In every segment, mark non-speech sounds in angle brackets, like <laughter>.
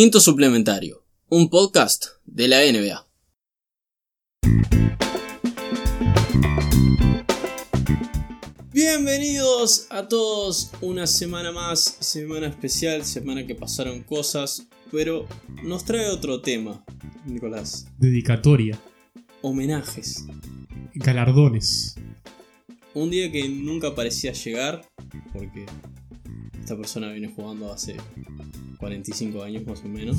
Quinto Suplementario, un podcast de la NBA. Bienvenidos a todos, una semana más, semana especial, semana que pasaron cosas, pero nos trae otro tema, Nicolás. Dedicatoria, Homenajes. galardones. Un día que nunca parecía llegar, porque esta persona viene jugando hace 45 años más o menos.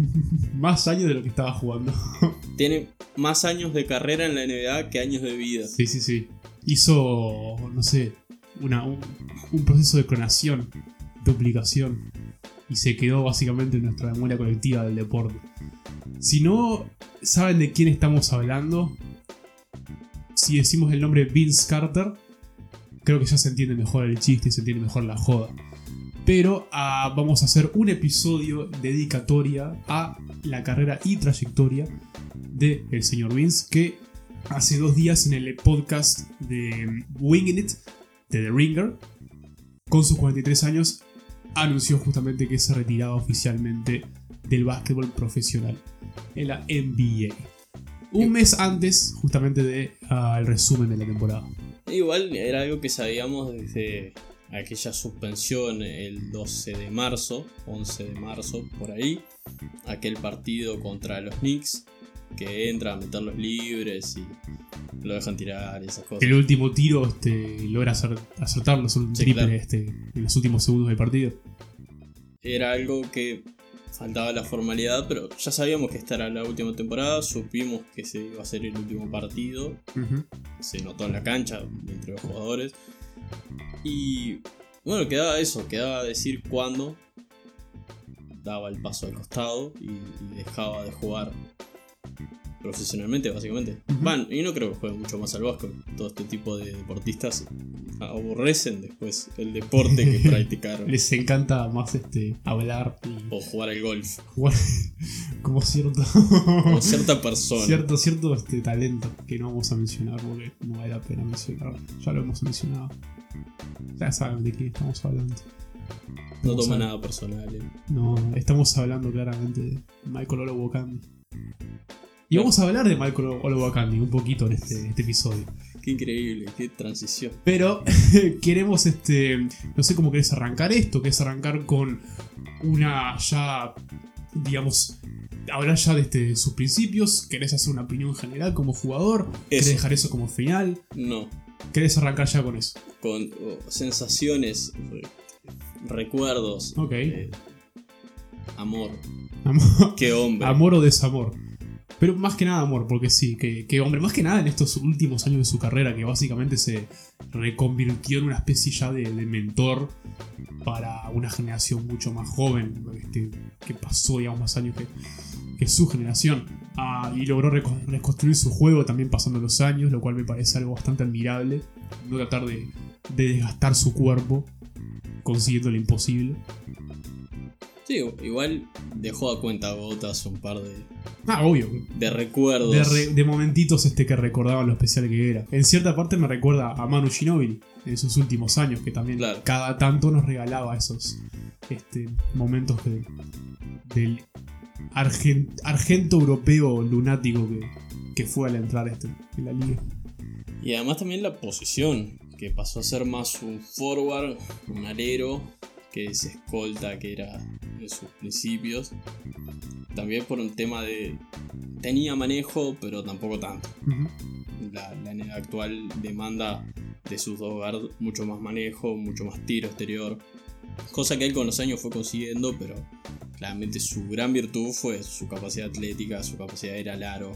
<laughs> Más años de lo que estaba jugando. <laughs> Tiene más años de carrera en la NBA que años de vida. Sí, sí, sí. Hizo, no sé, una, un, un proceso de clonación, duplicación. Y se quedó básicamente en nuestra memoria colectiva del deporte. Si no saben de quién estamos hablando, si decimos el nombre Vince Carter, creo que ya se entiende mejor el chiste y se entiende mejor la joda. Pero ah, vamos a hacer un episodio dedicatoria a la carrera y trayectoria del el señor Vince, que hace dos días en el podcast de Winging It, de The Ringer, con sus 43 años, anunció justamente que se retiraba oficialmente del básquetbol profesional en la NBA. Un mes antes, justamente, del resumen de la temporada. Igual era algo que sabíamos desde aquella suspensión el 12 de marzo, 11 de marzo, por ahí. Aquel partido contra los Knicks, que entra a meter los libres y lo dejan tirar y esas cosas. El último tiro este, logra acer- acertarlo, es un Sí, triple claro. este, en los últimos segundos del partido. Era algo que faltaba la formalidad, pero ya sabíamos que esta era la última temporada, supimos que se iba a ser el último partido, se notó en la cancha entre los jugadores. Y bueno, quedaba eso, quedaba decir cuándo daba el paso al costado y, y dejaba de jugar profesionalmente, básicamente. Van, y no creo que juegue mucho más al básquet. Todo este tipo de deportistas aborrecen después el deporte que <laughs> practicaron. Les encanta más este, hablar y o jugar al golf. jugar <laughs> como cierto, O <laughs> cierta persona. cierto, cierto este, talento que no vamos a mencionar porque no vale la pena mencionar. Ya lo hemos mencionado. Ya saben de qué estamos hablando. No toma nada personal. eh. No, estamos hablando claramente de Michael Olowokandi. Y vamos a hablar de Michael Olowokandi un poquito en este, este episodio. Qué increíble, qué transición. Pero <laughs> queremos, este, no sé cómo querés arrancar esto, querés arrancar con una ya, digamos, hablar ya de este, sus principios, querés hacer una opinión general como jugador, querés Eso. dejar eso como final, No, querés arrancar ya con eso. con oh, sensaciones, re- recuerdos, Ok. eh, amor. Amor, Qué hombre. amor o desamor. Pero más que nada amor, porque sí, que, hombre, más que nada en estos últimos años de su carrera, que básicamente se reconvirtió en una especie ya de, mentor para una generación mucho más joven, este, que pasó, digamos, más años que, su generación. Ah, y logró reco- reconstruir su juego también pasando los años, lo cual me parece algo bastante admirable. No tratar de desgastar su cuerpo consiguiendo lo imposible. Sí, igual dejó a cuenta gotas un par de, Ah, obvio, de recuerdos. de, re- de momentitos este que recordaban lo especial que era. En cierta parte me recuerda a Manu Ginóbili en sus últimos años, que también Claro. cada tanto nos regalaba esos este, momentos de- del argen- argento europeo lunático que, que fue al entrar este, en la liga. Y además también la posición, que pasó a ser más un forward, un alero, que ese escolta que era en sus principios. También por un tema de... Tenía manejo, pero tampoco tanto. La, actual demanda de sus dos guards mucho más manejo, mucho más tiro exterior. Cosa que él con los años fue consiguiendo, pero claramente su gran virtud fue su capacidad atlética, su capacidad de ir al aro.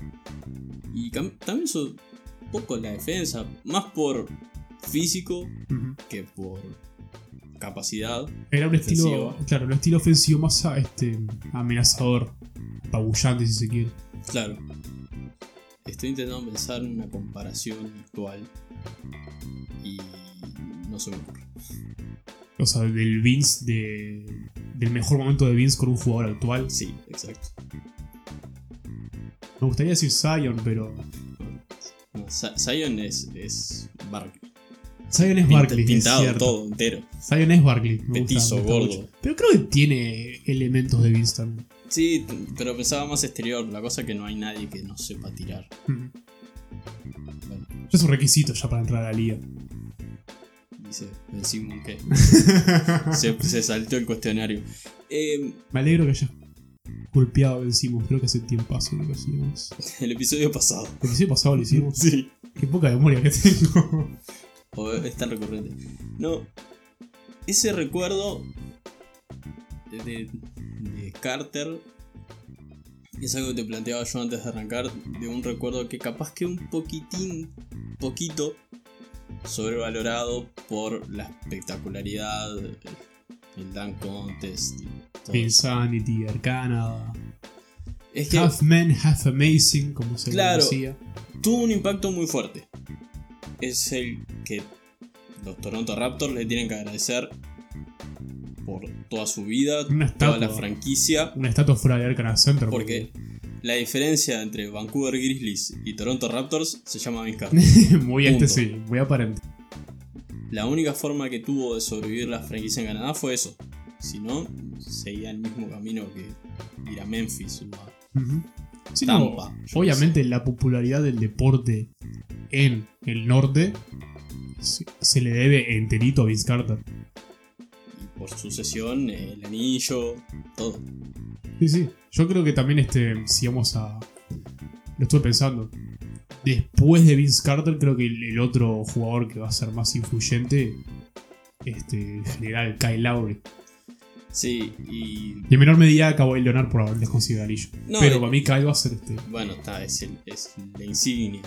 Y también su un poco la defensa, más por físico que por capacidad. Era un estilo, Ofensivo. claro, un estilo ofensivo más ah, este, amenazador, apabullante si se quiere. Claro. Estoy intentando pensar en una comparación actual y no se me ocurre. O sea, del Vince, de, del mejor momento de Vince con un jugador actual. Sí, exacto. Me gustaría decir Zion, pero No, Zion es, es Barkley. Zion es Barkley, es pintado cierto. todo entero. Zion es Barkley. Petizo, gordo. mucho. Pero creo que tiene elementos de Vince también. Sí, pero pensaba más exterior, la cosa que no hay nadie que no sepa tirar. Bueno, Es un requisito ya para entrar a la liga. dice Ben Simon que se, se saltó el cuestionario. Eh, Me alegro que hayas golpeado a Ben Simmons. Creo que hace tiempo que lo hacíamos. <laughs> el episodio pasado. El episodio pasado lo hicimos. Sí. Qué poca memoria que tengo. O es tan recurrente. No. Ese recuerdo de, de Carter es algo que te planteaba yo antes de arrancar. De un recuerdo que capaz que un poquitín, poquito sobrevalorado por la espectacularidad, el, Dunk Contest. Insanity, Arcana. Es que Half Man, Half Amazing, como se Claro. decía. tuvo un impacto muy fuerte. Es el que los Toronto Raptors le tienen que agradecer por toda su vida, Una toda la franquicia, Una estatua fuera de Arcana Center. porque la diferencia entre Vancouver Grizzlies y Toronto Raptors se llama Carter. <laughs> muy este Punto. sí, muy aparente. La única forma que tuvo de sobrevivir la franquicia en Canadá fue eso. Si no, seguía el mismo camino que ir a Memphis o a Ujú. Sí, no, Tampa. yo obviamente la popularidad del deporte en el norte se, le debe enterito a Vince Carter. Y por sucesión, el anillo, todo. Sí, sí. Yo creo que también este, si vamos a... Lo estuve pensando. Después de Vince Carter, creo que el, el otro jugador que va a ser más influyente, este, en general, Kyle Lowry. Sí, y Y en menor medida Kawhi Leonard por haberles conseguido anillo. No, Pero para mí Kyle va a ser este. bueno, está, es, el- es la insignia.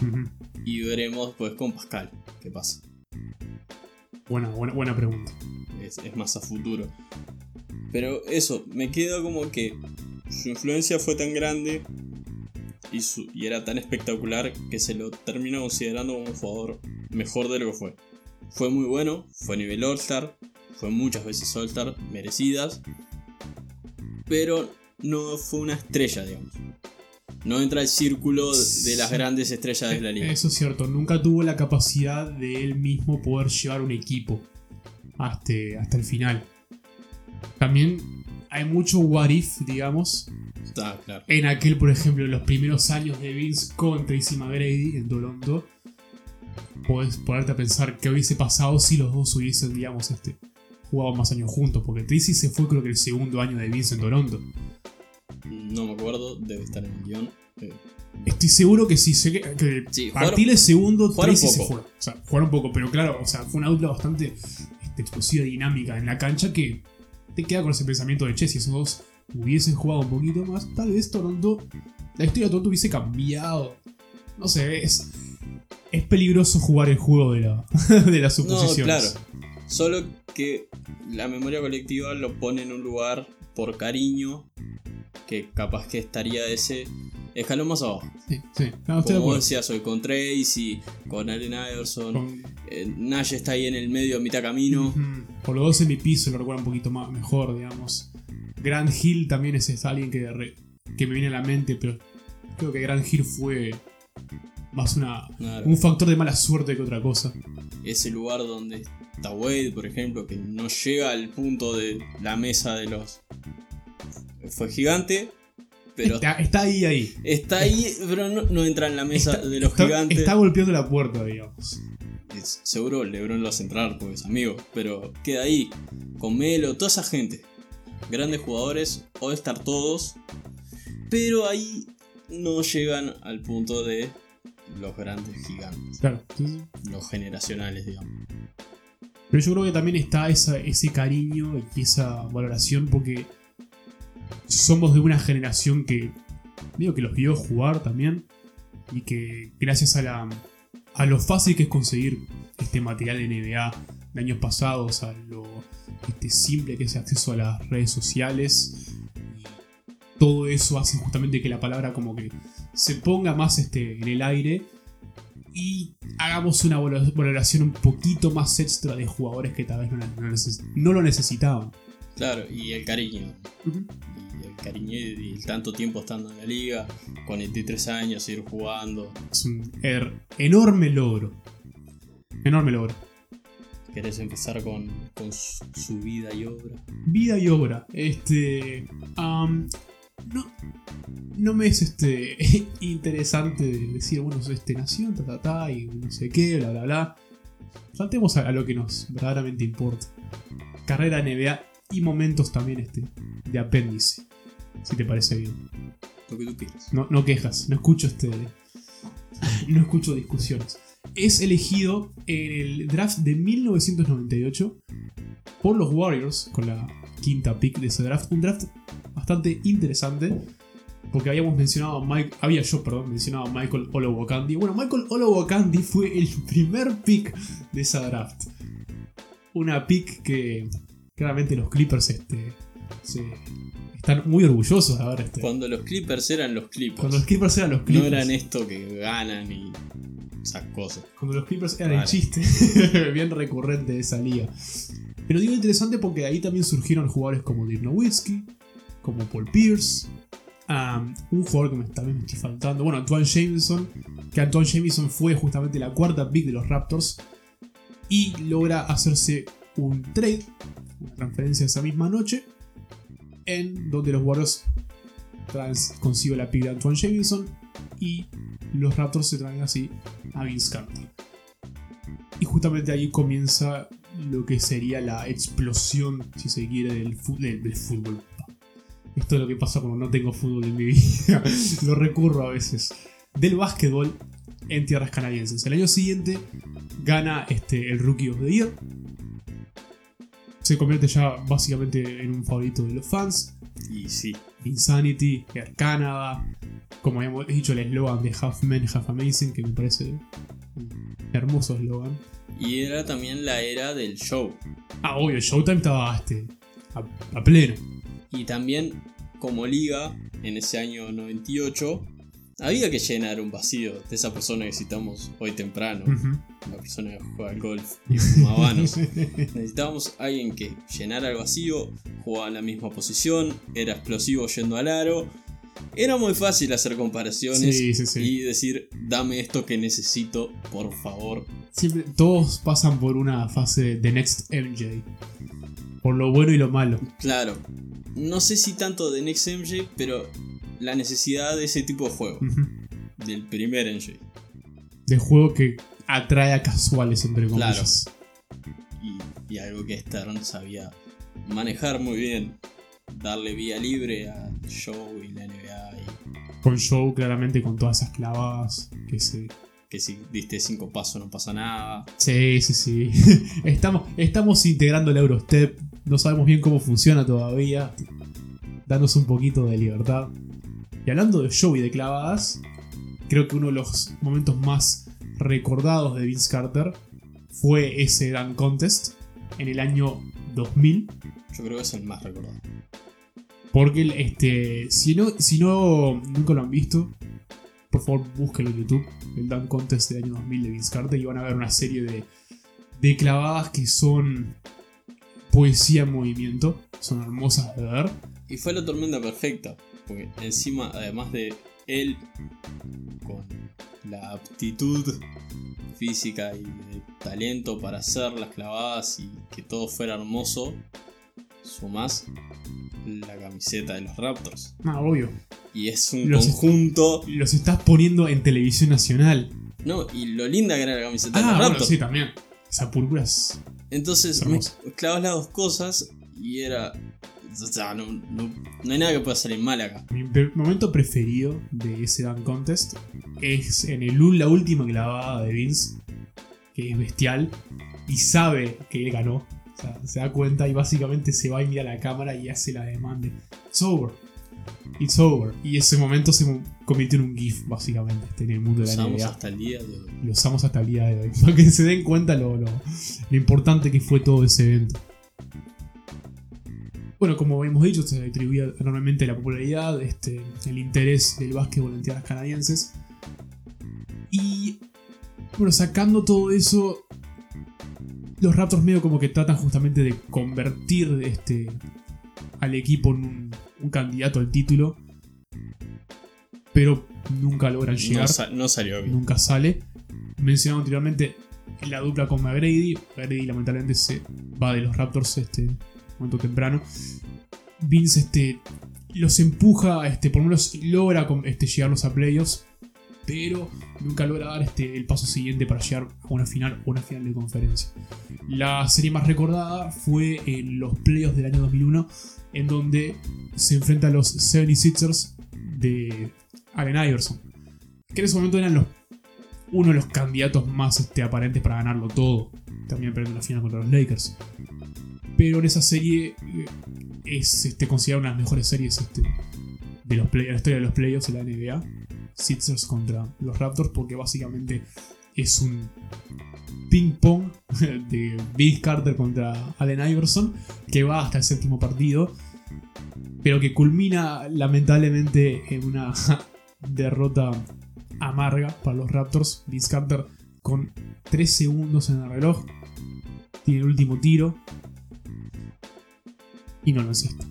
Y veremos pues con Pascal qué pasa. buena, buena, buena pregunta. Es, es más a futuro. Pero eso, me queda como que su influencia fue tan grande y, su, y era tan espectacular que se lo termina considerando como un jugador mejor de lo que fue. Fue muy bueno, fue nivel All-Star, fue muchas veces All-Star, merecidas, pero no fue una estrella, digamos. No entra al círculo de las grandes estrellas de la liga. Eso es cierto, nunca tuvo la capacidad de él mismo poder llevar un equipo hasta, hasta el final. También hay mucho what if, digamos, Está claro. en aquel, por ejemplo, en los primeros años de Vince con Tracy McGrady en Toronto. Puedes ponerte a pensar qué hubiese pasado si los dos hubiesen, digamos, este, jugado más años juntos, porque Tracy se fue creo que el segundo año de Vince en Toronto. No me acuerdo, debe estar en el guion. Eh, Estoy seguro que sí, sé que, que Sí, partir del segundo Tracy se fue. O sea, jugaron poco, pero claro, o sea, fue una dupla bastante este, explosiva y dinámica en la cancha que te queda con ese pensamiento de che, si esos dos hubiesen jugado un poquito más, tal vez Toronto, la historia de Toronto hubiese cambiado. No sé, es, es peligroso jugar el juego de, la, <laughs> de las No, suposiciones. claro. Solo que la memoria colectiva lo pone en un lugar por cariño que capaz que estaría ese escalón más abajo. Sí, sí. No, Como decías hoy, con Tracy, con Allen Iverson. Con- eh, Nash está ahí en el medio, a mitad camino. Por los dos MVP se lo recuerda un poquito más, mejor, digamos. Grant Hill también es, es alguien que, re- que me viene a la mente, pero creo que Grant Hill fue más una, Claro. un factor de mala suerte que otra cosa. Ese lugar donde está Wade, por ejemplo, que no llega al punto de la mesa de los. Fue gigante, pero está, está ahí, ahí. está ahí, pero no, no entra en la mesa Está, de los está- gigantes. está golpeando la puerta, digamos. Es- seguro LeBron lo hace entrar porque es amigo, pero queda ahí, con Melo, toda esa gente. Grandes jugadores, o estar todos, pero ahí no llegan al punto de los grandes gigantes, Claro. sí, sí. los generacionales, digamos. Pero yo creo que también está esa- ese cariño y esa valoración porque somos de una generación que digo que los vio jugar también y que gracias a la a lo fácil que es conseguir este material de NBA de años pasados, a lo este, simple que es el acceso a las redes sociales todo eso hace justamente que la palabra como que se ponga más este, en el aire y hagamos una valo- valoración un poquito más extra de jugadores que tal vez no, no neces- no lo necesitaban. Claro, y el cariño. Y el cariño y el tanto tiempo estando en la liga, 43 años, ir jugando. Es un er- enorme logro. Enorme logro. ¿Querés empezar con, con su, su vida y obra? Vida y obra. Este. No, no me es este <laughs> interesante decir, bueno, este nación, ta, ta, ta, y no sé qué, bla, bla, bla. Saltemos a, a lo que nos verdaderamente importa. Carrera NBA y momentos también este, de apéndice. Si te parece bien. Lo que tú quieras. No, no quejas, no escucho este. No escucho discusiones. Es elegido en el draft de 1998 por los Warriors, con la quinta pick de ese draft. Un draft bastante interesante. Porque habíamos mencionado a Mike, había yo, perdón, mencionado a Michael Olowokandi. Bueno, Michael Olowokandi fue el <laughs> primer pick de esa draft. Una pick que claramente los Clippers este, se- están muy orgullosos de haber este. Cuando los Clippers eran los Clippers. Cuando los Clippers eran los Clippers. No eran esto que ganan y esas cosas. Cuando los Clippers eran el chiste. <laughs> Bien recurrente de esa liga. Pero digo interesante porque ahí también surgieron jugadores como Dirk Nowitzki, como Paul Pierce. un jugador que me, también me estoy faltando. Bueno, Antoine Jameson. Que Antoine Jameson fue justamente la cuarta pick de los Raptors. Y logra hacerse un trade, una transferencia esa misma noche. En donde los Warriors trans- consiguen la pick de Antoine Jameson. Y los Raptors se traen así a Vince Carter. Y justamente ahí comienza lo que sería la explosión, si se quiere, del, fu- del- del fútbol. Esto es lo que pasa cuando no tengo fútbol en mi vida. <laughs> lo recurro a veces. Del básquetbol en tierras canadienses. El año siguiente gana este, el Rookie of the Year. Se convierte ya básicamente en un favorito de los fans. Y sí, Insanity, Air Canada, como habíamos dicho, el eslogan de Half Men, Half Amazing, que me parece un hermoso eslogan. Y era también la era del show. Ah, obvio, Showtime estaba este, a, a pleno. Y también, como liga, en ese año 98, había que llenar un vacío de esa persona que citamos hoy temprano. Ujú. La persona que juega al golf y fuma habanos. <laughs> Necesitábamos alguien que llenara el vacío, jugaba en la misma posición, era explosivo yendo al aro. Era muy fácil hacer comparaciones Sí, sí, sí. y decir, dame esto que necesito, por favor. Siempre, todos pasan por una fase de Next MJ. Por lo bueno y lo malo. Claro, no sé si tanto de Next MJ, pero la necesidad de ese tipo de juego, del primer MJ. De juego que atrae a casuales, entre Claro. comillas. Y, y algo que Stern sabía manejar muy bien, darle vía libre al show y la NBA. Y Con Show, claramente, con todas esas clavadas que se que si diste cinco pasos no pasa nada. Sí, sí, sí. <laughs> Estamos, estamos integrando el Eurostep. No sabemos bien cómo funciona todavía. Danos un poquito de libertad. Y hablando de show y de clavadas, creo que uno de los momentos más recordados de Vince Carter fue ese Dunk Contest en el año 2000. Yo creo que es el más recordado. Porque este, si, no, si no nunca lo han visto, por favor búsquenlo en YouTube. El Dunk Contest del año 2000 de Vince Carter y van a ver una serie de, de clavadas que son poesía en movimiento. Son hermosas de ver. Y fue la tormenta perfecta, porque encima, además de él, con la aptitud física y de talento para hacer las clavadas y que todo fuera hermoso, sumás la camiseta de los Raptors. Ah, obvio. Y es un Los- conjunto. Los estás poniendo en televisión nacional. No, y lo linda que era la camiseta de Ah, los bueno, Raptors. sí, también. Esa púrpura es. Entonces, clavas las dos cosas y era. O sea, no, no- no hay nada que pueda salir mal acá. Mi momento preferido de ese Dunk Contest es en el, la última clavada de Vince, que es bestial, y sabe que él ganó. O sea, se da cuenta y básicamente se va y mira la cámara y hace la demanda. It's over. It's over. Y ese momento se convirtió en un GIF, básicamente, este, en el mundo de la Usamos NBA. hasta el día de hoy. Lo usamos hasta el día de hoy. <laughs> Para que se den cuenta lo, lo- lo importante que fue todo ese evento. Bueno, como hemos dicho, se atribuía enormemente la popularidad, este, el interés del básquetbol en tierras canadienses. Y bueno, sacando todo eso, los Raptors medio como que tratan justamente de convertir este, al equipo en un, un candidato al título. Pero nunca logran llegar No, sa- no salió bien. nunca sale. Mencionado anteriormente la dupla con McGrady. McGrady lamentablemente se va de los Raptors este momento temprano. Vince este, los empuja, este, por lo menos logra este, llegarlos a playoffs, pero nunca logra dar este, el paso siguiente para llegar a una final o una final de conferencia. La serie más recordada fue en los playoffs del año 2001, en donde se enfrenta a los 76ers de Allen Iverson, que en ese momento eran uno de los candidatos más este, aparentes para ganarlo todo, también perdiendo la final contra los Lakers. Pero en esa serie eh, es este, considerada una de las mejores series este, de, los la historia de los playoffs de la NBA. Sixers contra los Raptors, porque básicamente es un ping pong <laughs> de Vince Carter contra Allen Iverson que va hasta el séptimo partido, pero que culmina lamentablemente en una <laughs> derrota amarga para los Raptors. Vince Carter con 3 segundos en el reloj tiene el último tiro y no lo encesta.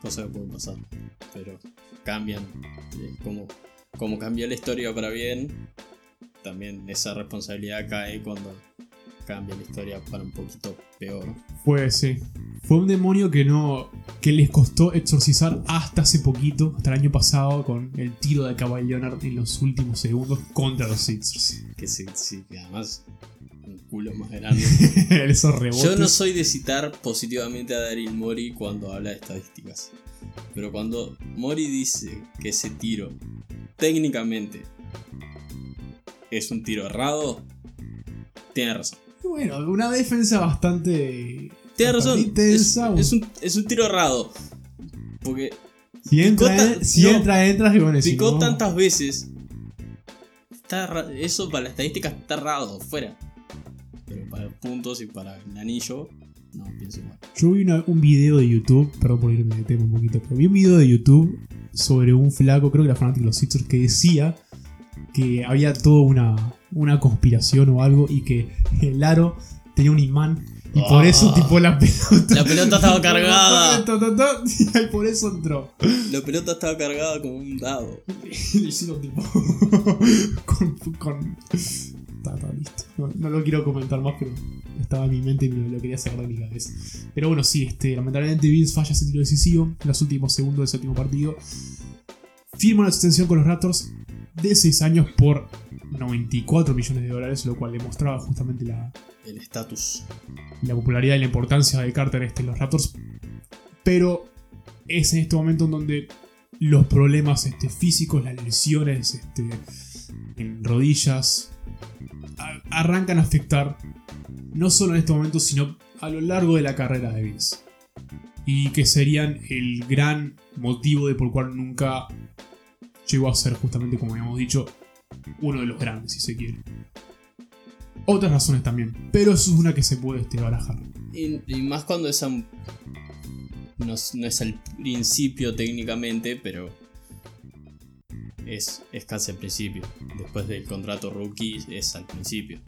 Cosas que pueden pasar. Pero cambian. Como, como cambió la historia para bien, también esa responsabilidad cae cuando cambia la historia para un poquito peor. Fue, sí. Fue un demonio que no. que les costó exorcizar hasta hace poquito, hasta el año pasado, con el tiro de Kawhi Leonard en los últimos segundos contra los Sixers. Que sí, sí, que además culo más grande. <laughs> Esos rebotes. Yo no soy de citar positivamente a Daryl Mori cuando habla de estadísticas. Pero cuando Mori dice que ese tiro técnicamente es un tiro errado, tiene razón. Bueno, una defensa bastante. Tiene razón. Intensa. es un, es un tiro errado. Porque si entra, tan- si no, entra, entra, y bueno, si picó no- tantas veces. Está eso para la estadística está errado, fuera. Para puntos y para el anillo, no pienso igual. Yo vi una- un video de YouTube, perdón por irme de tema un poquito, pero vi un video de YouTube sobre un flaco, creo que era fanático de los Sixers, que decía que había toda una, una conspiración o algo y que el aro tenía un imán y por Ah. eso tipo la pelota. La pelota estaba <laughs> cargada. Y por eso entró. La pelota estaba cargada como un dado. <laughs> Le hicieron tipo. <laughs> con. con listo. No, no lo quiero comentar más, pero estaba en mi mente y me lo quería sacar de mi cabeza. Pero bueno, sí, este, lamentablemente Vince falla ese tiro decisivo en los últimos segundos del séptimo partido. Firma una extensión con los Raptors de 6 años por 94 millones de dólares, lo cual demostraba justamente la, El estatus. la popularidad y la importancia de Carter este en los Raptors. Pero es en este momento en donde los problemas este, físicos, las lesiones este, en rodillas, arrancan a afectar no solo en este momento, sino a lo largo de la carrera de Vince. Y que serían el gran motivo de por cual nunca llegó a ser, justamente como habíamos dicho, uno de los grandes, si se quiere. Otras razones también, pero eso es una que se puede este, barajar. Y, más cuando es a un- no, es- no es al principio técnicamente, pero es, es casi al principio. Después del contrato rookie es al principio.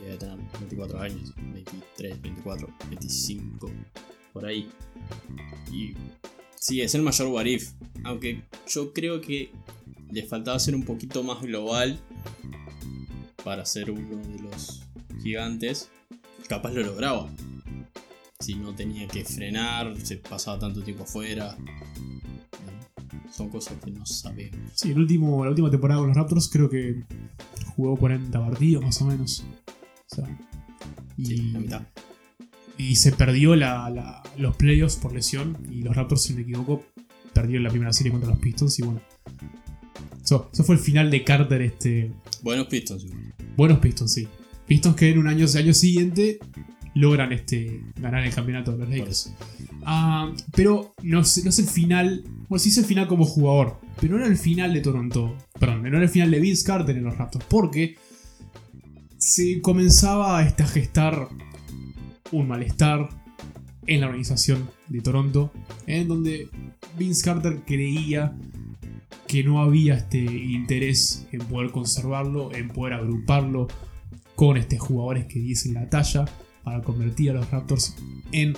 Debe tener 24 años, 23, 24, 25, por ahí. Y sí, es el mayor what if. Aunque yo creo que le faltaba ser un poquito más global para ser uno de los gigantes. Capaz lo lograba. Si no tenía que frenar, se pasaba tanto tiempo afuera. Son cosas que no sabemos. Sí, el último, la última temporada con los Raptors creo que jugó 40 partidos más o menos. O sea, y, Sí, la mitad. y se perdió la- la- los playoffs por lesión. Y los Raptors, si no me equivoco, perdieron la primera serie contra los Pistons. Y bueno, eso, eso fue el final de Carter. Este, Buenos Pistons igual. buenos Pistons, sí. Pistons que en un año, año siguiente logran este, ganar el campeonato de los Lakers. Ah, pero no es, no es el final. Bueno, sí es el final como jugador. Pero no era el final de Toronto. Perdón, no era el final de Vince Carter en los Raptors. Porque se comenzaba a a gestar un malestar en la organización de Toronto. En donde Vince Carter creía que no había este interés en poder conservarlo, en poder agruparlo con este jugadores que diesen la talla para convertir a los Raptors en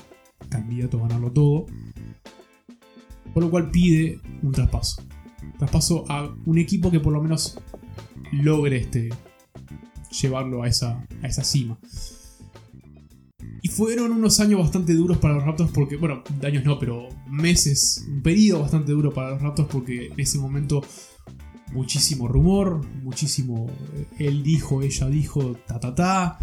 candidato a ganarlo todo. Por lo cual pide un traspaso. Traspaso a un equipo que por lo menos logre este, llevarlo a esa, a esa cima. Y fueron unos años bastante duros para los Raptors porque, bueno, años no, pero meses, un periodo bastante duro para los Raptors porque en ese momento muchísimo rumor, muchísimo eh, él dijo, ella dijo, ta ta ta.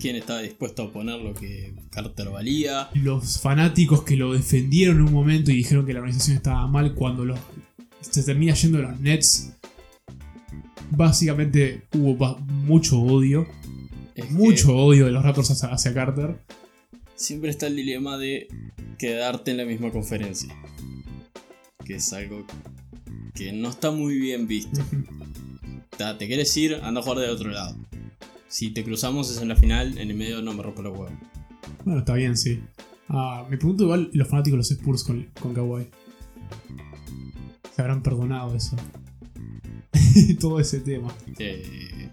¿Quién estaba dispuesto a poner lo que Carter valía? Los fanáticos que lo defendieron en un momento y dijeron que la organización estaba mal cuando los, se termina yendo los Nets. Básicamente hubo mucho odio. Es Mucho odio de los Raptors hacia, hacia Carter. Siempre está el dilema de quedarte en la misma conferencia. Que es algo que no está muy bien visto. ¿Te quieres ir? Anda a jugar del otro lado. Si te cruzamos es en la final, en el medio no me rompo los huevos. Bueno, está bien, sí. Ah, me pregunto igual los fanáticos de los Spurs con, con Kawhi. Se habrán perdonado eso. <laughs> Todo ese tema. Eh,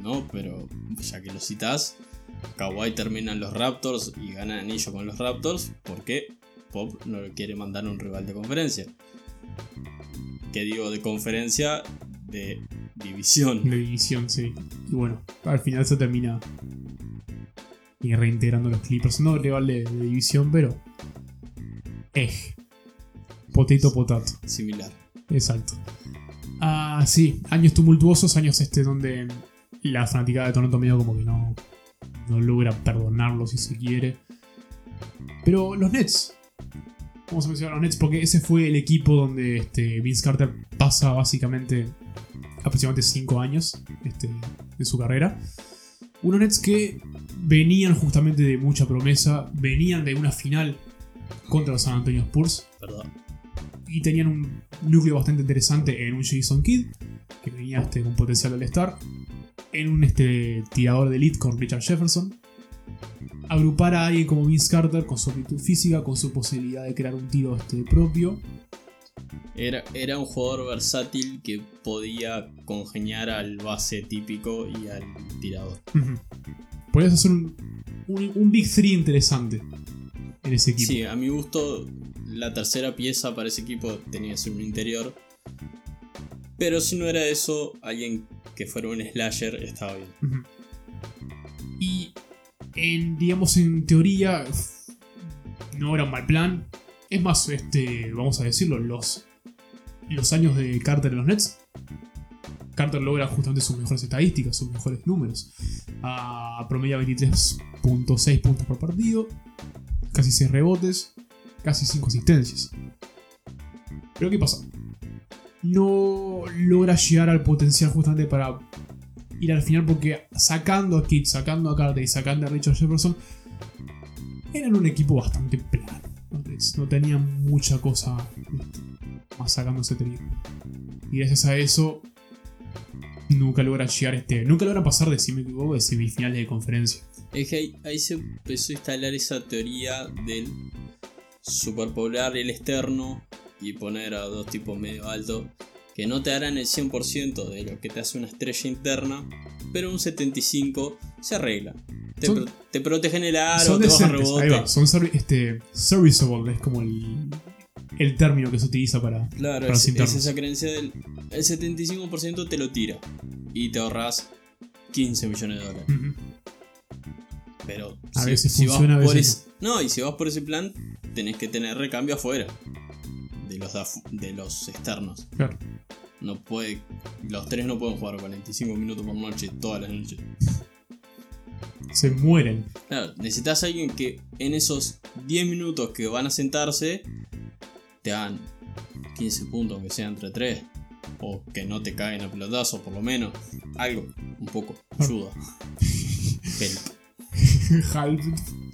no, pero ya que lo citas, Kawhi termina en los Raptors y gana anillo con los Raptors porque Pop no le quiere mandar a un rival de conferencia. ¿Qué digo de conferencia? De división. La división, sí. Y bueno, al final se termina y reintegrando los Clippers. No rival de, de división, pero. Eh. Potato potato. Similar. Exacto. Ah, sí, años tumultuosos, años este donde la fanaticada de Toronto medio como que no, no logra perdonarlo si se quiere. Pero los Nets. Vamos a mencionar a los Nets porque ese fue el equipo donde este, Vince Carter pasa básicamente aproximadamente 5 años este, de su carrera. Unos Nets que venían justamente de mucha promesa, venían de una final contra los San Antonio Spurs Perdón. y tenían un núcleo bastante interesante en un Jason Kidd, que venía este, con potencial de estar, en un este, tirador de elite con Richard Jefferson, agrupar a alguien como Vince Carter con su actitud física, con su posibilidad de crear un tiro este, propio. Era, era un jugador versátil que podía congeniar al base típico y al tirador. Ujú. Podrías hacer un, un, un Big 3 interesante en ese equipo. Sí, a mi gusto, la tercera pieza para ese equipo tenía que ser un interior. Pero si no era eso, alguien que fuera un slasher estaba bien. Y en, digamos, en teoría, no era un mal plan. Es más, este, vamos a decirlo, los, los años de Carter en los Nets, Carter logra justamente sus mejores estadísticas, sus mejores números. A promedio 23.6 puntos por partido, casi 6 rebotes, casi 5 asistencias. Pero ¿qué pasa? No logra llegar al potencial justamente para ir al final porque sacando a Kidd, sacando a Carter y sacando a Richard Jefferson, eran un equipo bastante plano. No, tenían mucha cosa ¿viste? más sacando ese. Y gracias a eso, nunca logran llegar este. Nunca logran pasar de, si me equivoco, de semifinales de conferencia. Es que ahí, ahí se empezó a instalar esa teoría del superpoblar el externo y poner a dos tipos medio altos que no te harán el 100% de lo que te hace una estrella interna, pero un 75% se arregla. Te, Son- pro- te protegen el aro, son te bajan decentes, ahí rebote. va, son este, serviceable, es como el, el término que se utiliza para. Claro, para los es, es esa creencia del el 75% te lo tira y te ahorras 15 millones de dólares. Pero A si, veces si funciona, a vas por ese- no. y si vas por ese plan, tenés que tener recambio afuera de los, de, los externos. Claro. No puede, los tres no pueden jugar 45 minutos por noche todas las noches. Se mueren. Claro, necesitas a alguien que en esos 10 minutos que van a sentarse te hagan 15 puntos, que sea entre 3. O que no te caguen a pelotazo, por lo menos. Algo, un poco, ayuda. Help, <laughs> Halp,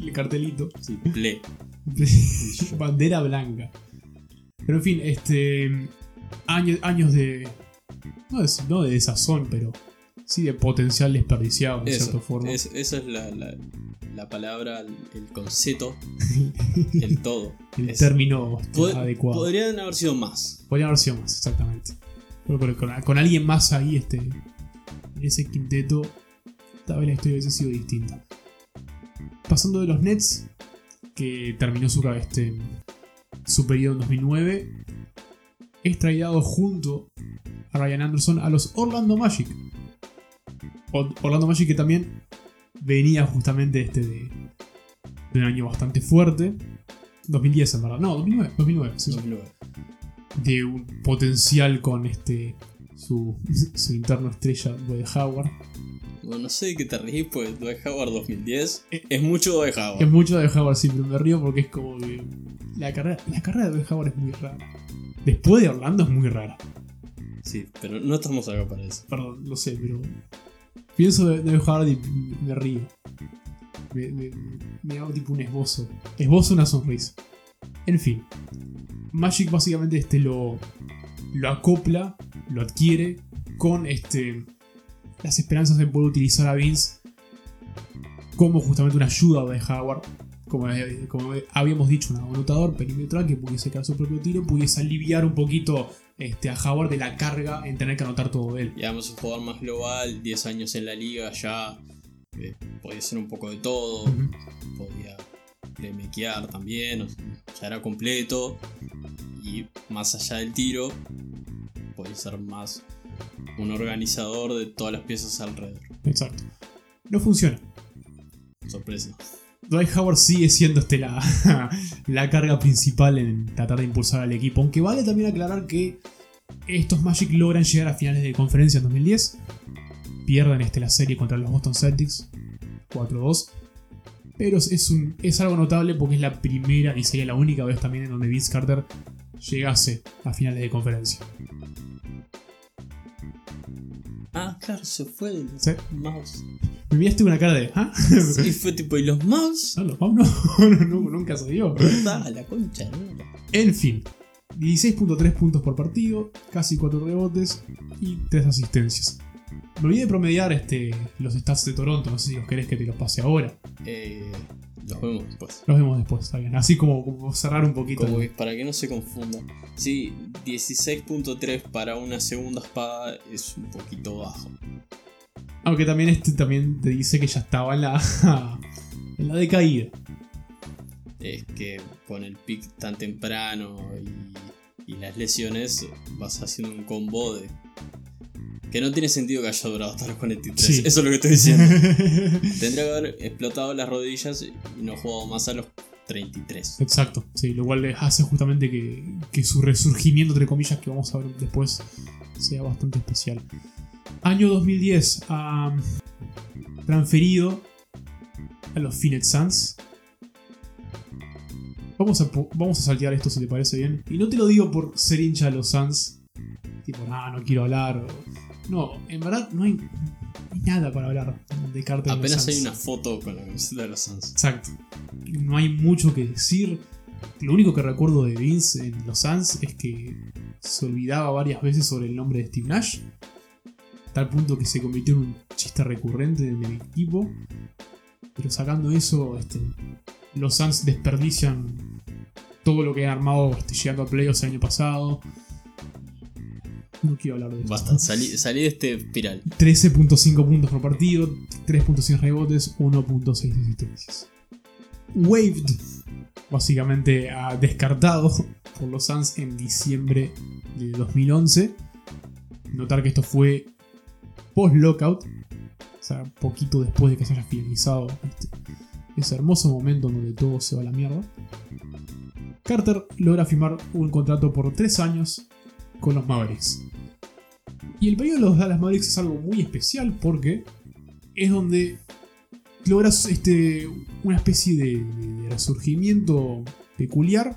el cartelito. sí, ple. <laughs> Bandera blanca. Pero en fin, este. Años, años de. No de, no de desazón, pero. Sí de potencial desperdiciado, de cierta forma. es- esa es la, la- la palabra, el, el concepto, <laughs> el todo. el Es- término pod- adecuado. Podrían haber sido más. Podría haber sido más, exactamente. Pero con, con- con alguien más ahí, este. En ese quinteto. Tal vez la historia hubiese sido distinta. Pasando de los Nets, que terminó su, este, su periodo en 2009, es traído junto a Ryan Anderson a los Orlando Magic. Orlando Magic que también venía justamente este de, de un año bastante fuerte. 2010 en verdad. No, 2009. 2009, sí. 2009. De un potencial con este su, <laughs> su interno estrella Dwight Howard. Bueno, no sé de qué te reís, pues Dwight Howard 2010 Eh, es mucho Dwight Howard. Es mucho de Howard, sí, pero me río porque es como que. La carrera, la carrera de Dwight Howard es muy rara. Después de Orlando es muy rara. Sí, pero no estamos acá para eso. Perdón, lo sé, pero. Pienso de, de Dwight Howard y me río. Me, me, me hago tipo un esbozo. Esbozo una sonrisa. En fin. Magic básicamente este lo. lo acopla, lo adquiere con este. Las esperanzas de poder utilizar a Vince como justamente una ayuda de Howard. Como, eh, como habíamos dicho, un anotador perimetral que pudiese crear su propio tiro, pudiese aliviar un poquito este, a Howard de la carga en tener que anotar todo él. Y además un jugador más global, 10 años en la liga, ya eh, podía ser un poco de todo, podía playmakear también, o sea, ya era completo. Y más allá del tiro, podía ser más un organizador de todas las piezas alrededor. Exacto. No funciona. Sorpresa. Dwight Howard sigue siendo este la, <laughs> la carga principal en tratar de impulsar al equipo. Aunque vale también aclarar que estos Magic logran llegar a finales de conferencia en 2010. Pierden este, la serie contra los Boston Celtics 4-2. Pero es, un, es algo notable porque es la primera y sería la única vez también en donde Vince Carter llegase a finales de conferencia. Ah, claro, se fue el ¿Sí? mouse. Me miraste una cara de. ¿Ah? Y fue tipo, ¿y los mouse? No, los <laughs> Pablo no, no, nunca se dio. Ah, la concha, ¿no? En fin, 16.3 puntos por partido, casi 4 rebotes y 3 asistencias. Me olvidé de promediar este, los stats de Toronto, no sé si los querés que te los pase ahora. Eh, los vemos después. Los vemos después, está bien. Así como, como cerrar un poquito. Como que para que no se confunda. Sí, 16.3 para una segunda espada es un poquito bajo. Aunque también este también te dice que ya estaba en la, <laughs> en la decaída. Es que con el pick tan temprano y, y las lesiones vas haciendo un combo de... Que no tiene sentido que haya durado hasta los 43. Sí. Eso es lo que estoy diciendo. <laughs> Tendría que haber explotado las rodillas y no jugado más a los 33. Exacto, sí, lo cual les hace justamente que, que su resurgimiento, entre comillas, que vamos a ver después, sea bastante especial. Año 2010, ah, transferido a los Phoenix Suns. Vamos a, vamos a saltear esto si te parece bien. Y no te lo digo por ser hincha de los Suns. Tipo, nada, no quiero hablar. No, en verdad no hay, no hay nada para hablar de Carter. los Apenas hay una foto con la camiseta de los Suns. Exacto. No hay mucho que decir. Lo único que recuerdo de Vince en los Suns es que se olvidaba varias veces sobre el nombre de Steve Nash. Tal punto que se convirtió en un chiste recurrente en el equipo. Pero sacando eso, este, los Suns desperdician todo lo que han armado este, llegando a playoffs el año pasado. <laughs> No quiero hablar de esto. Basta, salí, salí de este espiral. 13.5 puntos por partido, 3.6 rebotes, 1.6 asistencias. Waived, básicamente ah, descartado por los Suns en diciembre de 2011. Notar que esto fue post-lockout, o sea, poquito después de que se haya finalizado este- ese hermoso momento en donde todo se va a la mierda. Carter logra firmar un contrato por 3 años con los Mavericks. Y el periodo de los Dallas Mavericks es algo muy especial porque es donde logras este, una especie de, de resurgimiento peculiar.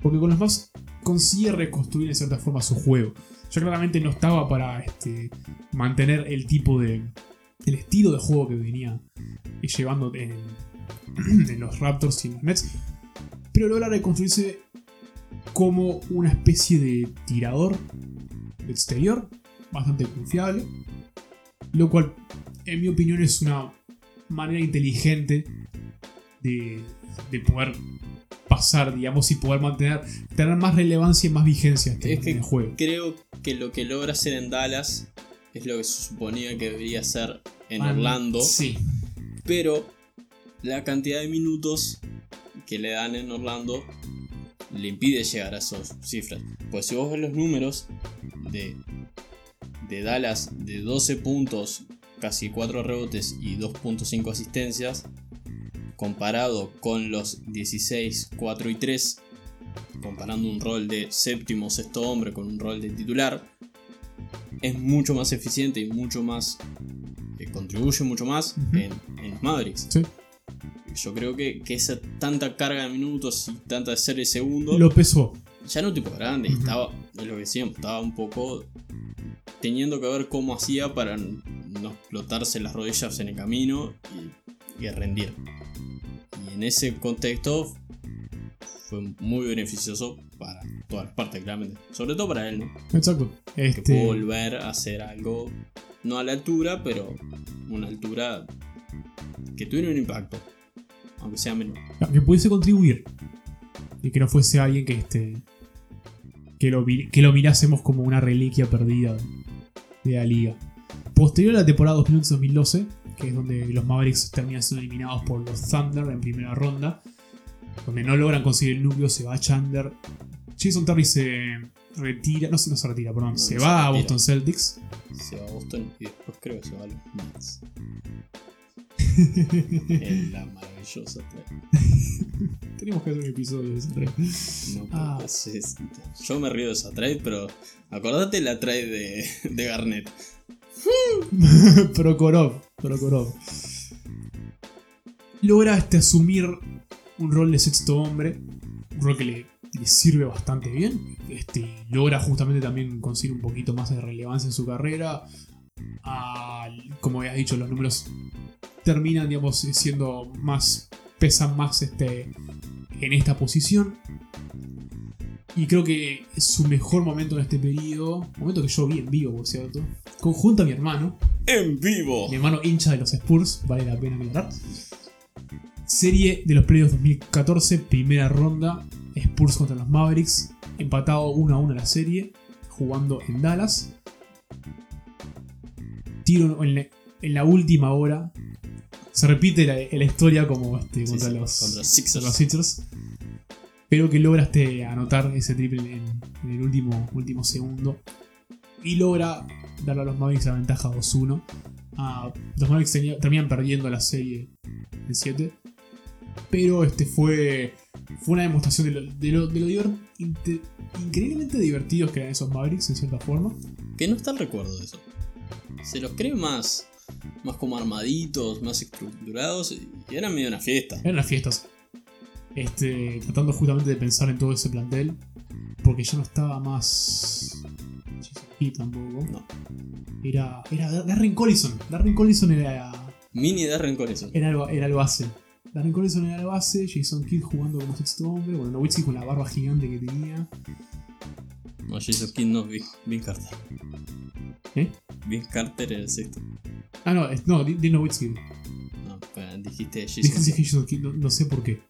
Porque con los más consigue reconstruir en cierta forma su juego. Ya claramente no estaba para este, mantener el tipo de. el estilo de juego que venía llevando en, <clears throat> en los Raptors y en los Nets. Pero logra reconstruirse como una especie de tirador exterior, bastante confiable, lo cual en mi opinión es una manera inteligente de, de poder pasar, digamos, y poder mantener, tener más relevancia y más vigencia este- Es que en el juego. creo que lo que logra hacer en Dallas es lo que se suponía que debería hacer en Ah, Orlando. Sí, Pero la cantidad de minutos que le dan en Orlando le impide llegar a esas cifras. Pues si vos ves los números de, de Dallas de 12 puntos, casi 4 rebotes y 2.5 asistencias, comparado con los 16, 4 y 3, comparando un rol de séptimo sexto hombre con un rol de titular, es mucho más eficiente y mucho más. Eh, contribuye mucho más en, en los Mavericks. Sí. Yo creo que, que esa tanta carga de minutos y tanta de ser el segundo, Lo pesó. ya no tipo grande, Ujú. estaba, es lo que decíamos, estaba un poco teniendo que ver cómo hacía para no explotarse las rodillas en el camino y, y rendir. Y en ese contexto fue muy beneficioso para todas las partes, claramente. Sobre todo para él, ¿no? Exacto. Que Este, pudo volver a hacer algo, no a la altura, pero una altura que tuviera un impacto, aunque sea menor. que pudiese contribuir. Y que no fuese alguien que este. Que lo, que lo mirásemos como una reliquia perdida de la liga. Posterior a la temporada 2011-2012, que es donde los Mavericks terminan siendo eliminados por los Thunder en primera ronda, donde no logran conseguir el núcleo, se va Chandler. Jason Terry se retira, no, se- no se retira, perdón, No, se va se a. Boston Celtics. Se va a Boston y después creo que se va a los Knicks. En la maravillosa trade. <laughs> Tenemos que hacer un episodio de ese trade. No, Ah. pero es- es- yo me río de esa trade, pero acordate la trade de, de Garnett. <laughs> Prokhorov, Prokhorov. Logra este, asumir un rol de sexto hombre, un rol que le, le sirve bastante bien. Este, logra justamente también conseguir un poquito más de relevancia en su carrera. Como habías dicho, los números terminan, digamos, siendo más. pesan más este, en esta posición. Y creo que es su mejor momento en este periodo. Momento que yo vi en vivo, por cierto. Conjunto a mi hermano. ¡En vivo! Mi hermano hincha de los Spurs, vale la pena mirar. Serie de los playoffs 2014, primera ronda. Spurs contra los Mavericks. Empatado 1 a 1 la serie. Jugando en Dallas. Tiro en la, en la última hora. Se repite la, la historia como este, Sí, contra, sí, los, contra los Sixers. contra los Sixers. Pero que logra este, anotar ese triple en, en el último, último segundo. Y logra darle a los Mavericks la ventaja 2-1. Ah, los Mavericks tenía- terminan perdiendo la serie de 7. Pero este fue, fue una demostración de lo, de lo, de lo diver- inte- increíblemente divertidos que eran esos Mavericks, en cierta forma. Que no está el recuerdo de eso. Se los cree más, más como armaditos, más estructurados y eran medio una fiesta. Eran las fiestas. Este, tratando justamente de pensar en todo ese plantel. Porque ya no estaba más. Y tampoco. No. Era. Era Darren Collison. Darren Collison era. Mini Darren Collison. Era el, era el base. Darren Collison era el base. Jason Kidd jugando como sexto hombre. Bueno, Nowitzki con la barba gigante que tenía. No, Jason Kidd no, Vin Carter. ¿Eh? Vin Carter era el sexto. Ah, no, es- no, Di- Di Nowitzki. No, pero dijiste Jason Dije Kidd. Jason Kidd, no, no sé por qué.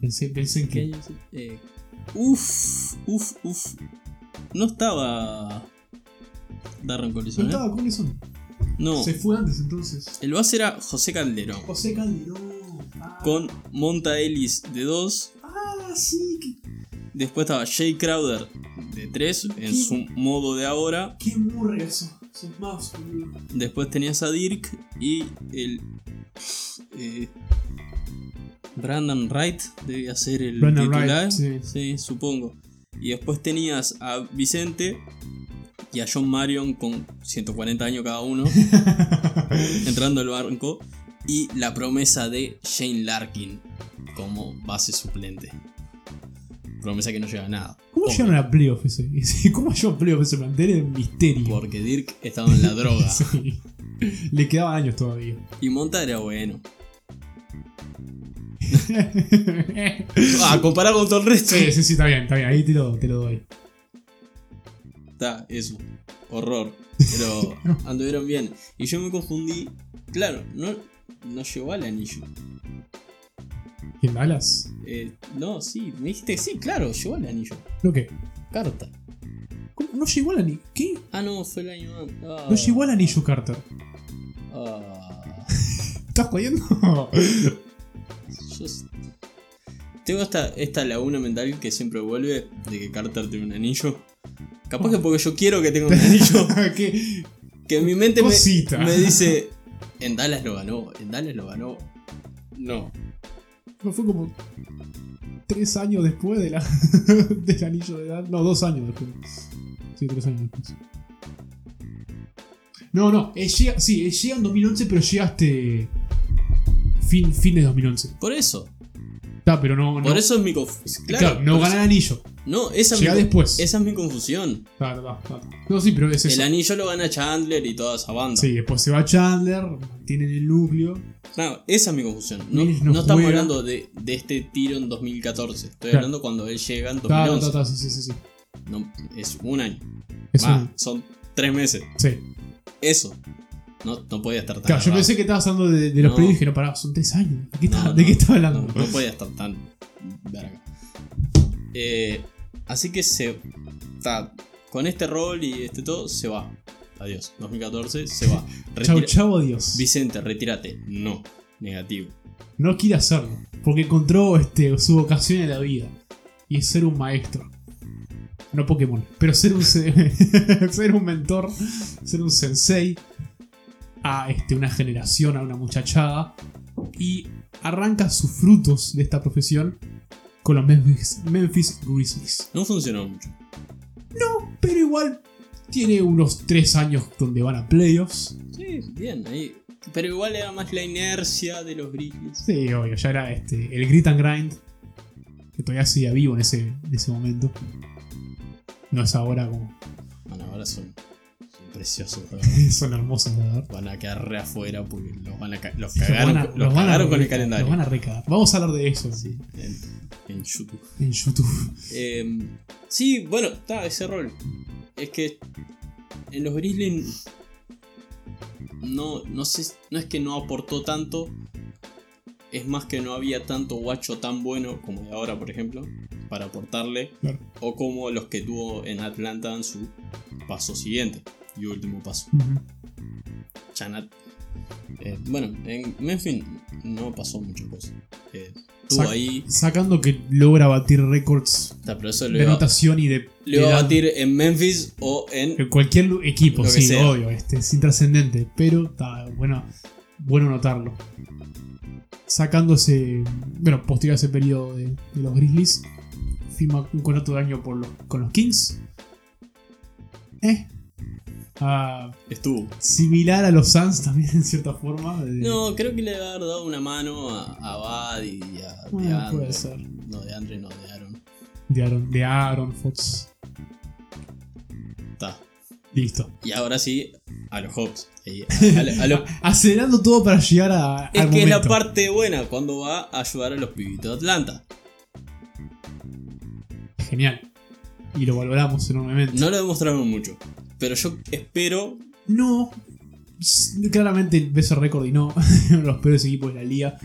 Pensé, pensé en ¿Qué que. año es? Eh, uf, uf, uf. No estaba Darren No Collison, ¿eh? estaba Collison. No, Se fue antes entonces. el base era José Calderón. José Calderón. Ah. Con Monta Ellis de 2. Ah, sí, Después estaba Jay Crowder de 3 en su modo de ahora. qué murra eso. Más, boludo. Después tenías a Dirk y el. eh, Brandon Wright debía ser el Brandon titular. Wright, sí. sí, supongo. Y después tenías a Vicente y a John Marion con 140 años cada uno <laughs> entrando al banco. Y la promesa de Shane Larkin como base suplente. Promesa que no llega a nada. ¿Cómo Obvio, llegaron a playoff ese? <laughs> ¿Cómo llegó a playoff ese plantel? Es misterio. Porque Dirk estaba en la droga. <laughs> Sí. Le quedaban años todavía. Y Monta era bueno. <laughs> Ah, comparado con todo el resto. sí, sí, sí, está bien, está bien. Ahí te lo, te lo doy. Está, eso. Horror. Pero anduvieron bien. Y yo me confundí. Claro, no, no llegó al anillo. ¿Quién Dallas? Eh, no, sí, me dijiste sí, claro, llegó al anillo. ¿Lo qué? Carta. ¿Cómo? ¿No llegó al anillo? ¿Qué? Ah, no, fue el año antes. Ah, No llegó al anillo Carter. ah, <laughs> ¿Estás jodiendo? yo tengo esta, esta laguna mental que siempre vuelve de que Carter tiene un anillo. Capaz que porque yo quiero que tenga un anillo. <laughs> ¿Qué, que en mi mente me dice, en Dallas lo ganó, en Dallas lo ganó. No, No fue como tres años después de la, <laughs> del anillo de edad. No, dos años después. Sí, tres años después. No, no, él llega, sí, él llega en 2011, pero llega hasta fin, fin de 2011. por eso. Está, pero no, no. Por eso es mi confusión. claro, Claro, no gana el anillo. No, esa es, Llega mi, después. esa es mi confusión. Claro, está, está. No, sí, pero es eso. El anillo lo gana Chandler y toda esa banda. Sí, después se va Chandler, tienen el núcleo. Claro, esa es mi confusión. No, no no estamos hablando de, de este tiro en 2014. Estoy Claro. hablando cuando él llega en Claro, 2011. está, está, sí, sí, sí. sí. No, es un año. Es Va, un- Son tres meses. sí. Eso. No, no podía estar tan. Claro, yo pensé que estabas hablando de, de los No. premios y dije, no, pará, son tres años. ¿De qué, No, estaba- no, ¿de qué estaba hablando? No, no podía estar tan. verga. Eh, así que se. Con este rol y este todo, se va. Adiós. 2014, se va. <laughs> Chau, chau, adiós. Vicente, retírate. No. Negativo. No quiere hacerlo, porque encontró este, su vocación en la vida. Y es ser un maestro. No Pokémon, pero ser un, se- <laughs> ser un mentor, ser un sensei a este, una generación, a una muchachada. Y arranca sus frutos de esta profesión con los Memphis, Memphis Grizzlies. No funcionó mucho. Pero igual tiene unos 3 años donde van a playoffs. Sí, bien, ahí. Pero igual era más la inercia de los Grizzlies. Sí, obvio, ya era este, el grit and grind. Que todavía seguía vivo en ese, en ese momento. No es ahora como. Bueno, ahora son preciosos. <laughs> Son hermosos de ver. Van a quedar re afuera porque los, van a ca- los cagaron, van a- los los van a cagaron con el calendario. Los van a recagar. Vamos a hablar de eso Sí, en, en YouTube. en YouTube. Eh, sí, bueno, está ese rol. Es que en los Grizzlies no, no sé, no es que no aportó tanto, es más que no había tanto guacho tan bueno como de ahora, por ejemplo, para aportarle, Claro. o como los que tuvo en Atlanta en su paso siguiente y último paso. Ujú. Chanat. eh, bueno, en Memphis no pasó muchas cosas. Eh, estuvo Sac- ahí, Sacando que logra batir récords de iba, anotación y de. lo iba a batir en Memphis o en En cualquier equipo, sí, sea. obvio, este, es intrascendente, pero está bueno, bueno notarlo. Sacándose, bueno, posterior a ese periodo de, de los Grizzlies, firma un contrato de año por los- con los Kings. Eh. Ah, Estuvo. similar a los Suns también <laughs> en cierta forma. de- No, creo que le debe haber dado una mano a, a Bud y a Bueno, de Andre. puede ser. No, de Andre, no, de Aaron. De Aaron, de Aaron Fox. Está. Listo. Y ahora sí, a los Hawks. Ahí, a- <laughs> a lo- a lo- Acelerando todo para llegar a, es al que es la parte buena cuando va a ayudar a los pibitos de Atlanta. Genial. Y lo valoramos enormemente. No lo demostraron mucho. Pero yo espero. No. Claramente el récord y no. <laughs> los peores equipos de la liga.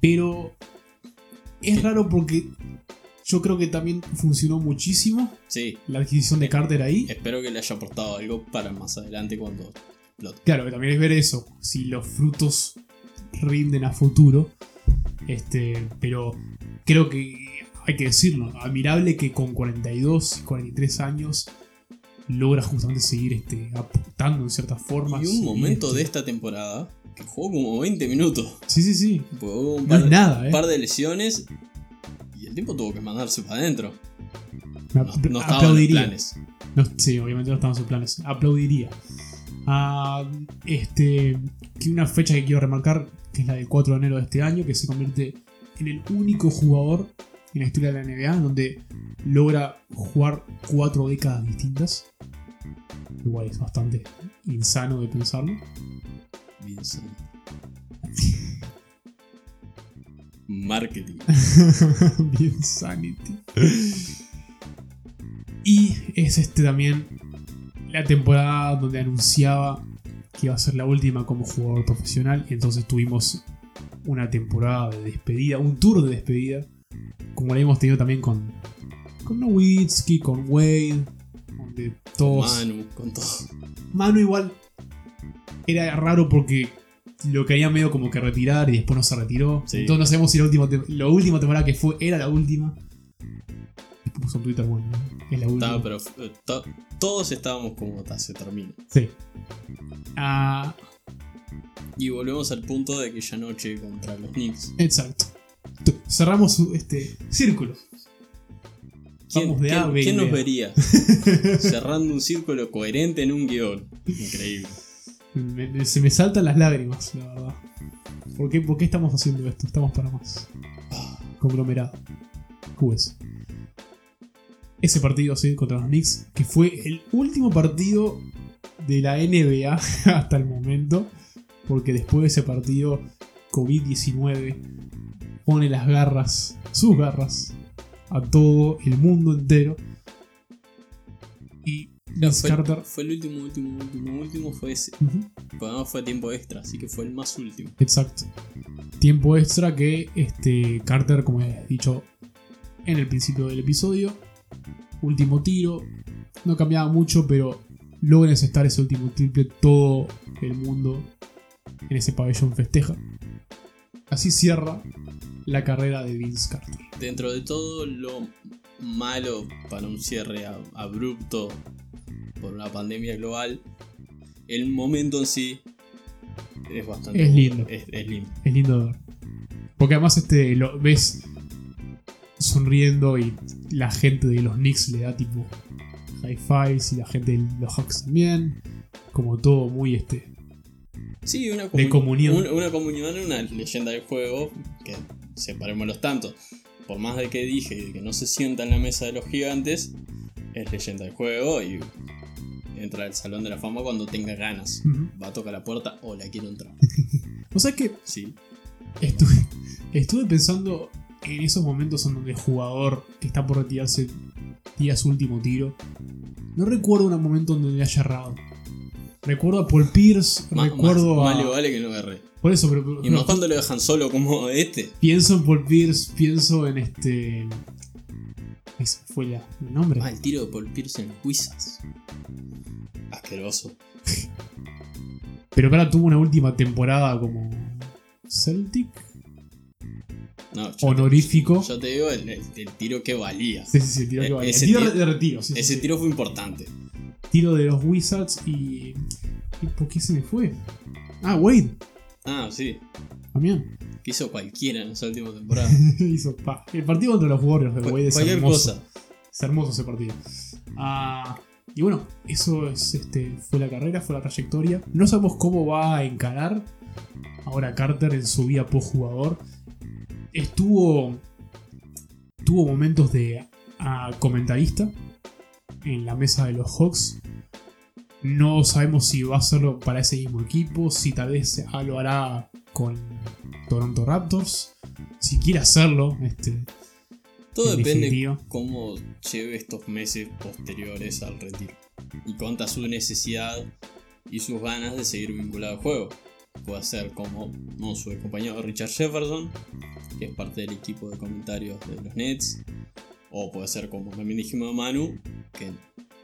Pero. Es raro porque. Yo creo que también funcionó muchísimo Sí, la adquisición de Carter ahí. espero que le haya aportado algo para más adelante cuando. Claro, que también es ver eso. Si los frutos rinden a futuro. Este. Pero creo que hay que decirlo. Admirable que con 42, 43 años logra justamente seguir este, aportando en ciertas formas. Y un momento este, de esta temporada que jugó como 20 minutos. Sí, sí, sí. Un par, nada, ¿eh? par de lesiones y el tipo tuvo que mandarse para adentro. No, ap- no estaba en planes. No, sí, obviamente no estaban sus planes. Aplaudiría. Ah, este, que una fecha que quiero remarcar, que es la del 4 de enero de este año, que se convierte en el único jugador en la historia de la NBA donde logra jugar cuatro décadas distintas. Igual es bastante insano de pensarlo. Bien sano. Marketing. <laughs> Bien sanity. Y es este también la temporada donde anunciaba que iba a ser la última como jugador profesional. Y entonces tuvimos una temporada de despedida, un tour de despedida. Como lo hemos tenido también con, con Nowitzki, con Wade, donde todos. Manu, con todo. Mano igual era raro porque lo quería medio como que retirar y después no se retiró. Sí. Entonces no sabemos si la última, tem- la última temporada que fue era la última. Después puso en Twitter, bueno, es la última. Pero eh, to- todos estábamos como, "Ta, se termina. Sí. Ah, Y volvemos al punto de aquella noche contra los Knicks. exacto. Cerramos este círculo. ¿Quién, Vamos de quién- quién nos vería? <laughs> Cerrando un círculo coherente en un guion. Increíble. Me- se me saltan las lágrimas, la verdad. ¿Por qué, por qué estamos haciendo esto? Estamos para más. Conglomerado. QS. Ese partido, sí, contra los Knicks, que fue el último partido de la NBA <laughs> hasta el momento, porque después de ese partido, COVID-19 pone las garras, sus garras, a todo el mundo entero. Y Fue, Carter. fue el último, último, último, último. Fue ese. Ujú. Pero además fue tiempo extra, así que fue el más último. Exacto. Tiempo extra que este Carter, como he dicho en el principio del episodio, último tiro, no cambiaba mucho, pero logran estar ese último triple, todo el mundo en ese pabellón festeja. Así cierra la carrera de Vince Carter. Dentro de todo lo malo para un cierre abrupto por una pandemia global, el momento en sí es bastante. Es lindo. Es, es lindo. Es lindo. Porque además este lo ves sonriendo y la gente de los Knicks le da tipo high fives y la gente de los Hawks también. Como todo muy este. Sí, una, De comunión. Una, una comunión, una leyenda del juego que separemos los tantos. Por más de que dije que no se sienta en la mesa de los gigantes, es leyenda del juego y entra al Salón de la Fama cuando tenga ganas. Va a tocar la puerta o la quiero entrar. <laughs> O sea que Sí. estuve, estuve pensando en esos momentos en donde el jugador que está por retirarse tira su último tiro. No recuerdo un momento en donde haya errado. Recuerdo a Paul Pierce, recuerdo más- a. más le vale que no agarré. Por eso, pero, Y más cuando lo dejan solo como este. pienso en Paul Pierce, pienso en este. Ese fue la- el nombre. Ah, el tiro de Paul Pierce en Wizards. Asqueroso. Pero ahora tuvo una última temporada como Celtic. No, Honorífico. yo te digo el, el- el tiro que valía. Sí, sí, sí, el tiro, que E- valía. ese El tiro tiro- de retiro. sí, Ese sí. tiro fue importante. Tiro de los Wizards y. ¿Y por qué se me fue? Ah, Wade. Ah, sí. También. Que hizo cualquiera en esa última <laughs> temporada. Hizo pa. El partido contra los Warriors de Wade es cualquier hermoso. cosa. Es hermoso ese partido. Ah, y bueno, eso es, este, fue la carrera, fue la trayectoria. No sabemos cómo va a encarar ahora Carter en su vida post jugador. Estuvo. Tuvo momentos de ah, comentarista en la mesa de los Hawks. No sabemos si va a hacerlo para ese mismo equipo, si tal vez lo hará con Toronto Raptors. Si quiere hacerlo, este, Todo En depende definitiva. cómo lleve estos meses posteriores al retiro. Y cuánta su necesidad y sus ganas de seguir vinculado al juego. Puede ser como no, su compañero Richard Jefferson, que es parte del equipo de comentarios de los Nets. O puede ser como también dijimos a Manu, que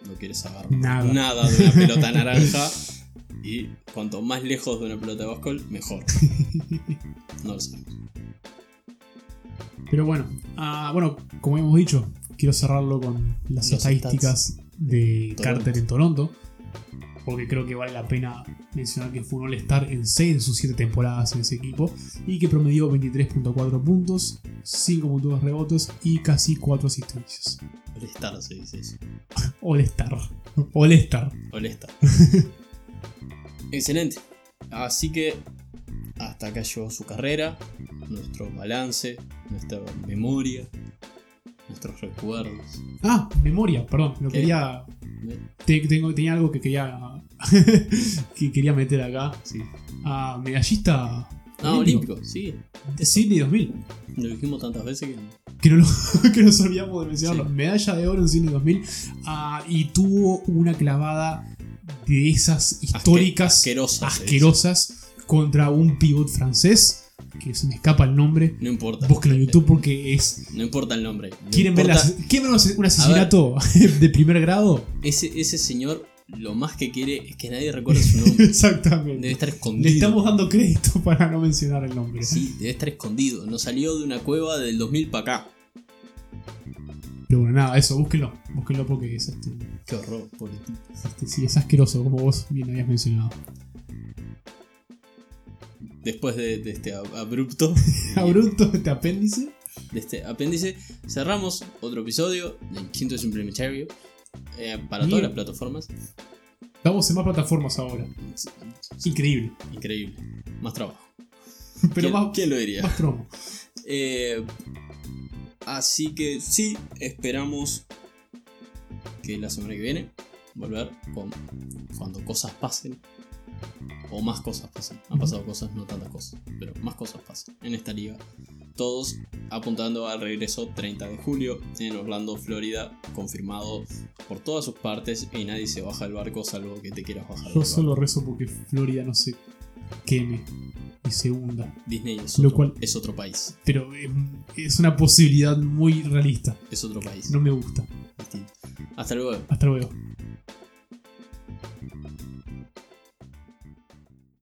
no quiere saber Nada. de una pelota naranja. Y cuanto más lejos de una pelota de básquetbol, mejor. No lo sabemos. Pero bueno, ah, bueno, como hemos dicho, quiero cerrarlo con las Los estadísticas de Toronto. Carter en Toronto. Porque creo que vale la pena mencionar que fue un All-Star en 6 de sus 7 temporadas en ese equipo. Y que promedió 23.4 puntos, 5.2 rebotes y casi 4 asistencias. All-Star se dice eso. <laughs> All-Star. All-Star. All-Star. <laughs> Excelente. Así que hasta acá llegó su carrera, nuestro balance, nuestra memoria, nuestros recuerdos. Ah, memoria, perdón. Lo ¿Qué? quería. Tengo, tenía algo que quería. <laughs> que quería meter acá. Sí. Ah, medallista. Ah, olímpico, sí. De Sydney 2000. Lo dijimos tantas veces que. que, no lo- <laughs> que nos olvidamos de mencionarlo. Sí. Medalla de oro en Cine 2000. ah, y tuvo una clavada de esas históricas, asquerosas, contra un pivot francés. Que se me escapa el nombre. No importa. Búsquenlo en YouTube porque es. No importa el nombre. No ¿Quieren ver, importa- las- ¿quieren ver un asesinato <laughs> de primer grado? ese, ese señor lo más que quiere es que nadie recuerde su nombre. <laughs> Debe Exactamente. estar Le escondido. estamos dando crédito <laughs> para no mencionar el nombre. Sí, debe estar escondido. No salió de una cueva del 2000 para acá. Pero bueno, nada, eso, búsquenlo. Búsquenlo porque es este, Qué horror, pobrecito. este, sí, es asqueroso, como vos bien habías mencionado. Después de, de este ab- abrupto, <laughs> Abrupto este apéndice. de este apéndice, cerramos otro episodio del quinto suplementario eh, para Bien. todas las plataformas. Vamos en más plataformas ahora. Increíble. Increíble. Más trabajo. <laughs> Pero ¿Quién, más, quién lo diría? más promo. Eh, así que sí, esperamos que la semana que viene volver con cuando cosas pasen. O más cosas pasen. Han pasado cosas, no tantas cosas, pero más cosas pasen en esta liga. Todos apuntando al regreso 30 de julio en Orlando, Florida, confirmado por todas sus partes y nadie se baja del barco salvo que te quieras bajar. Yo solo rezo porque Florida no se queme y se hunda. Disney es Lo otro, cual- es otro país. Pero eh, es una posibilidad muy realista. Es otro país. No me gusta. distinto. Hasta luego. Hasta luego.